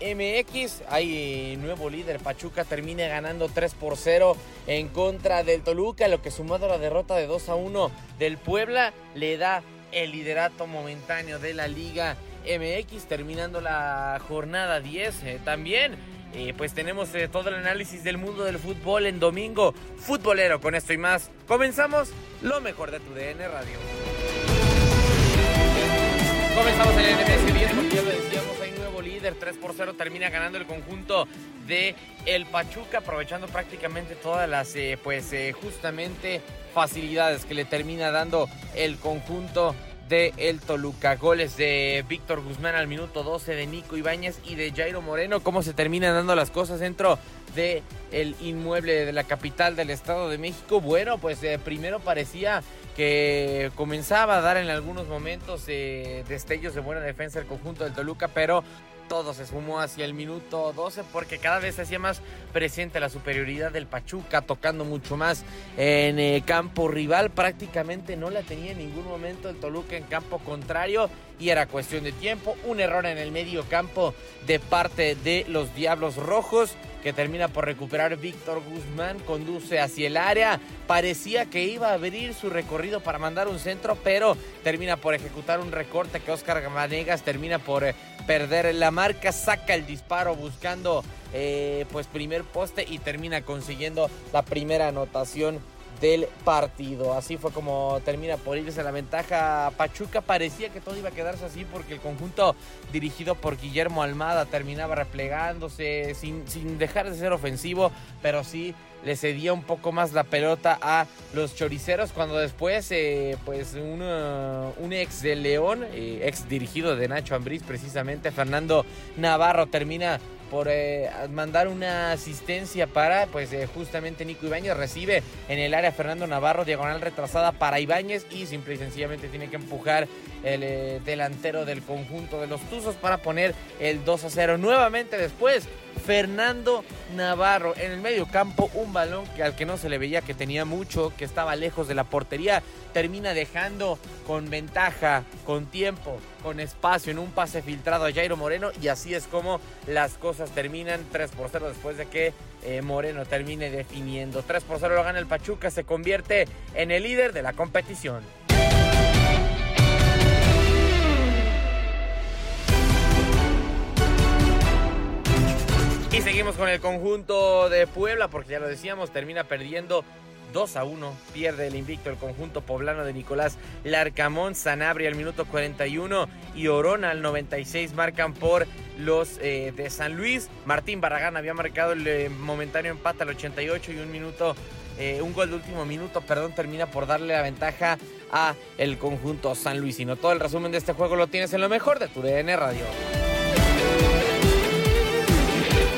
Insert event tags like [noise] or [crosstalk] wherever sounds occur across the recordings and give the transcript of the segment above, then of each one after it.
MX, hay nuevo líder, Pachuca termina ganando 3 por 0 en contra del Toluca, lo que sumado a la derrota de 2 a 1 del Puebla le da el liderato momentáneo de la Liga MX, terminando la jornada 10 eh, también. eh, pues tenemos eh, todo el análisis del mundo del fútbol en domingo futbolero. Con esto y más, comenzamos lo mejor de tu DN Radio. Comenzamos el NMS 10 porque ya lo nuevo líder, 3 por 0 termina ganando el conjunto de el Pachuca, aprovechando prácticamente todas las, eh, pues eh, justamente facilidades que le termina dando el conjunto de el Toluca. Goles de Víctor Guzmán al minuto 12, de Nico Ibáñez y de Jairo Moreno. Cómo se terminan dando las cosas dentro de el inmueble de la capital del Estado de México. Bueno, pues eh, primero parecía que comenzaba a dar en algunos momentos eh, destellos de buena defensa el conjunto del Toluca, pero todo se sumó hacia el minuto 12 porque cada vez se hacía más presente la superioridad del Pachuca, tocando mucho más en eh, campo rival. Prácticamente no la tenía en ningún momento el Toluca en campo contrario y era cuestión de tiempo. Un error en el medio campo de parte de los Diablos Rojos que termina por recuperar Víctor Guzmán, conduce hacia el área, parecía que iba a abrir su recorrido para mandar un centro, pero termina por ejecutar un recorte que Oscar Manegas termina por eh, perder la marca, saca el disparo buscando eh, pues primer poste y termina consiguiendo la primera anotación del partido. Así fue como termina por irse la ventaja Pachuca. Parecía que todo iba a quedarse así porque el conjunto dirigido por Guillermo Almada terminaba replegándose sin, sin dejar de ser ofensivo, pero sí le cedía un poco más la pelota a los choriceros cuando después eh, pues un, uh, un ex de León, eh, ex dirigido de Nacho Ambriz precisamente, Fernando Navarro termina por eh, mandar una asistencia para, pues eh, justamente Nico Ibáñez recibe en el área Fernando Navarro, diagonal retrasada para Ibáñez y simple y sencillamente tiene que empujar el eh, delantero del conjunto de los Tuzos para poner el 2 a 0. Nuevamente después, Fernando Navarro en el medio campo, un balón que al que no se le veía que tenía mucho, que estaba lejos de la portería, termina dejando con ventaja, con tiempo, con espacio en un pase filtrado a Jairo Moreno y así es como las cosas terminan 3 por 0 después de que eh, Moreno termine definiendo. 3 por 0 lo gana el Pachuca, se convierte en el líder de la competición. Seguimos con el conjunto de Puebla porque ya lo decíamos, termina perdiendo 2 a 1. Pierde el invicto el conjunto poblano de Nicolás Larcamón, Sanabria al minuto 41 y Orona al 96 marcan por los eh, de San Luis. Martín Barragán había marcado el eh, momentáneo empate al 88 y un minuto, eh, un gol de último minuto, perdón, termina por darle la ventaja a el conjunto San Luisino. Todo el resumen de este juego lo tienes en lo mejor de tu DN Radio.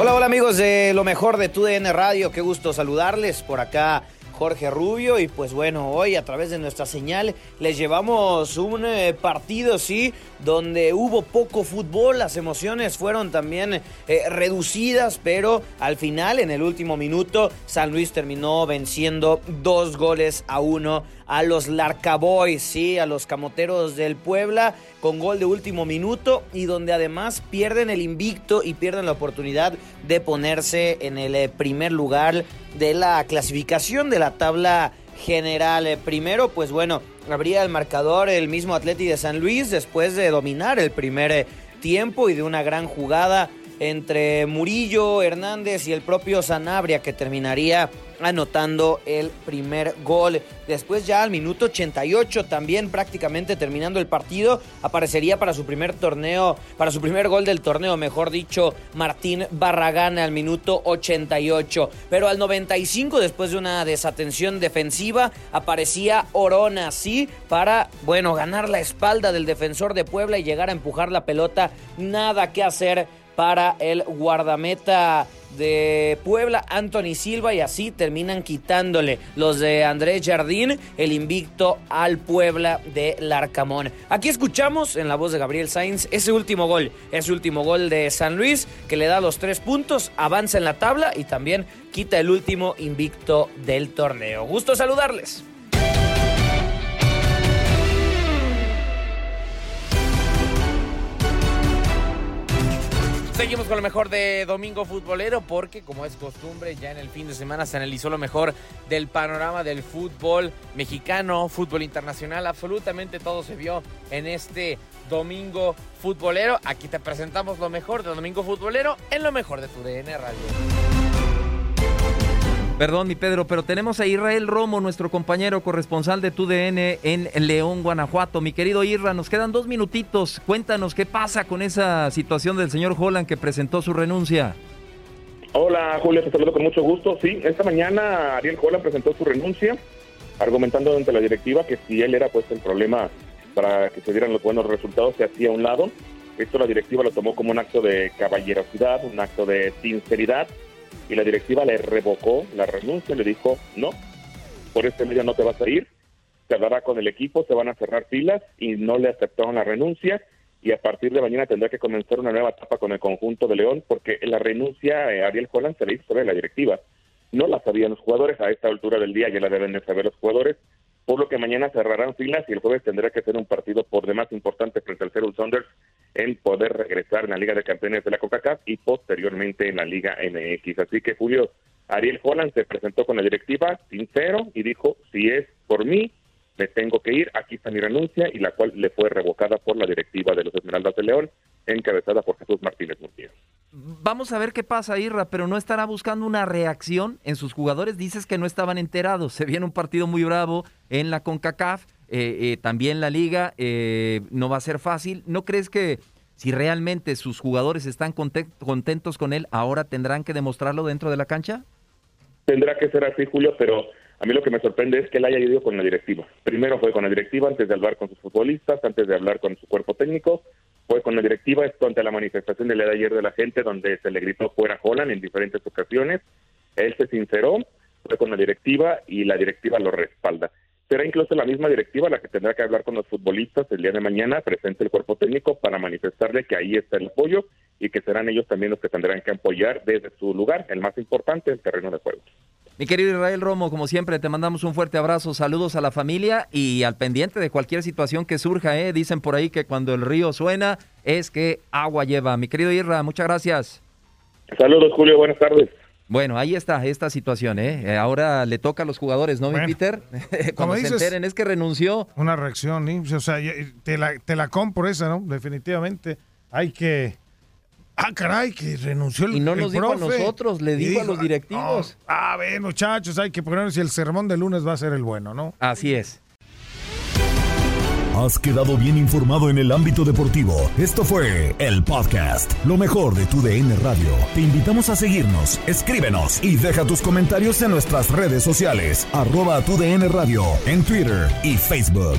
Hola, hola amigos de lo mejor de tu DN Radio, qué gusto saludarles. Por acá. Jorge Rubio. Y pues bueno, hoy a través de nuestra señal les llevamos un eh, partido, sí, donde hubo poco fútbol, las emociones fueron también eh, reducidas, pero al final, en el último minuto, San Luis terminó venciendo dos goles a uno a los Larcaboys, sí, a los Camoteros del Puebla, con gol de último minuto y donde además pierden el invicto y pierden la oportunidad de ponerse en el eh, primer lugar de la clasificación de la tabla general. Eh, primero, pues bueno, abría el marcador el mismo Atleti de San Luis después de dominar el primer eh, tiempo y de una gran jugada entre Murillo, Hernández y el propio Sanabria que terminaría anotando el primer gol. Después ya al minuto 88 también prácticamente terminando el partido aparecería para su primer torneo, para su primer gol del torneo, mejor dicho, Martín Barragán al minuto 88. Pero al 95 después de una desatención defensiva aparecía Orona, sí, para, bueno, ganar la espalda del defensor de Puebla y llegar a empujar la pelota. Nada que hacer para el guardameta de Puebla, Anthony Silva, y así terminan quitándole los de Andrés Jardín el invicto al Puebla de Larcamón. Aquí escuchamos en la voz de Gabriel Sainz ese último gol, ese último gol de San Luis que le da los tres puntos, avanza en la tabla y también quita el último invicto del torneo. Gusto saludarles. Seguimos con lo mejor de Domingo Futbolero porque como es costumbre ya en el fin de semana se analizó lo mejor del panorama del fútbol mexicano, fútbol internacional, absolutamente todo se vio en este Domingo Futbolero. Aquí te presentamos lo mejor de Domingo Futbolero en lo mejor de tu DN Radio. Perdón, mi Pedro, pero tenemos a Israel Romo, nuestro compañero corresponsal de TUDN en León, Guanajuato. Mi querido Irra, nos quedan dos minutitos. Cuéntanos qué pasa con esa situación del señor Holland que presentó su renuncia. Hola, Julio, te saludo con mucho gusto. Sí, esta mañana Ariel Holland presentó su renuncia, argumentando ante la directiva que si él era pues el problema para que se dieran los buenos resultados, se hacía a un lado. Esto la directiva lo tomó como un acto de caballerosidad, un acto de sinceridad y la directiva le revocó la renuncia, le dijo, no, por este medio no te vas a ir, se hablará con el equipo, se van a cerrar filas y no le aceptaron la renuncia y a partir de mañana tendrá que comenzar una nueva etapa con el conjunto de León porque la renuncia a Ariel Holland se le hizo sobre la directiva. No la sabían los jugadores, a esta altura del día ya la deben de saber los jugadores, por lo que mañana cerrarán filas y el jueves tendrá que ser un partido por demás importante frente al Seattle Saunders en poder regresar en la Liga de Campeones de la CONCACAF y posteriormente en la Liga MX. Así que Julio Ariel Holland se presentó con la directiva sincero y dijo, si es por mí, me tengo que ir, aquí está mi renuncia y la cual le fue revocada por la directiva de los Esmeraldas de León, encabezada por Jesús Martínez Murguía. Vamos a ver qué pasa, Irra, pero no estará buscando una reacción en sus jugadores. Dices que no estaban enterados. Se viene un partido muy bravo en la CONCACAF eh, eh, también la liga eh, no va a ser fácil. ¿No crees que si realmente sus jugadores están contentos con él, ahora tendrán que demostrarlo dentro de la cancha? Tendrá que ser así, Julio, pero a mí lo que me sorprende es que él haya ido con la directiva. Primero fue con la directiva antes de hablar con sus futbolistas, antes de hablar con su cuerpo técnico. Fue con la directiva, esto ante la manifestación del día de ayer de la gente, donde se le gritó fuera Holland en diferentes ocasiones. Él se sinceró, fue con la directiva y la directiva lo respalda. Será incluso la misma directiva la que tendrá que hablar con los futbolistas el día de mañana, presente el cuerpo técnico, para manifestarle que ahí está el apoyo y que serán ellos también los que tendrán que apoyar desde su lugar, el más importante, el terreno de juego. Mi querido Israel Romo, como siempre, te mandamos un fuerte abrazo, saludos a la familia y al pendiente de cualquier situación que surja. ¿eh? Dicen por ahí que cuando el río suena es que agua lleva. Mi querido Irra, muchas gracias. Saludos, Julio, buenas tardes. Bueno, ahí está esta situación, ¿eh? ¿eh? Ahora le toca a los jugadores, ¿no, Peter? [laughs] Cuando se enteren es que renunció. Una reacción, ¿sí? o sea, te la, te la compro esa, ¿no? Definitivamente hay que Ah, caray, que renunció el Y no el nos dijo a nosotros, le dijo a los directivos. Ah, ver, muchachos, hay que poner si el sermón de lunes va a ser el bueno, ¿no? Así es. Has quedado bien informado en el ámbito deportivo. Esto fue el podcast, lo mejor de tu DN Radio. Te invitamos a seguirnos, escríbenos y deja tus comentarios en nuestras redes sociales, arroba tu DN Radio, en Twitter y Facebook.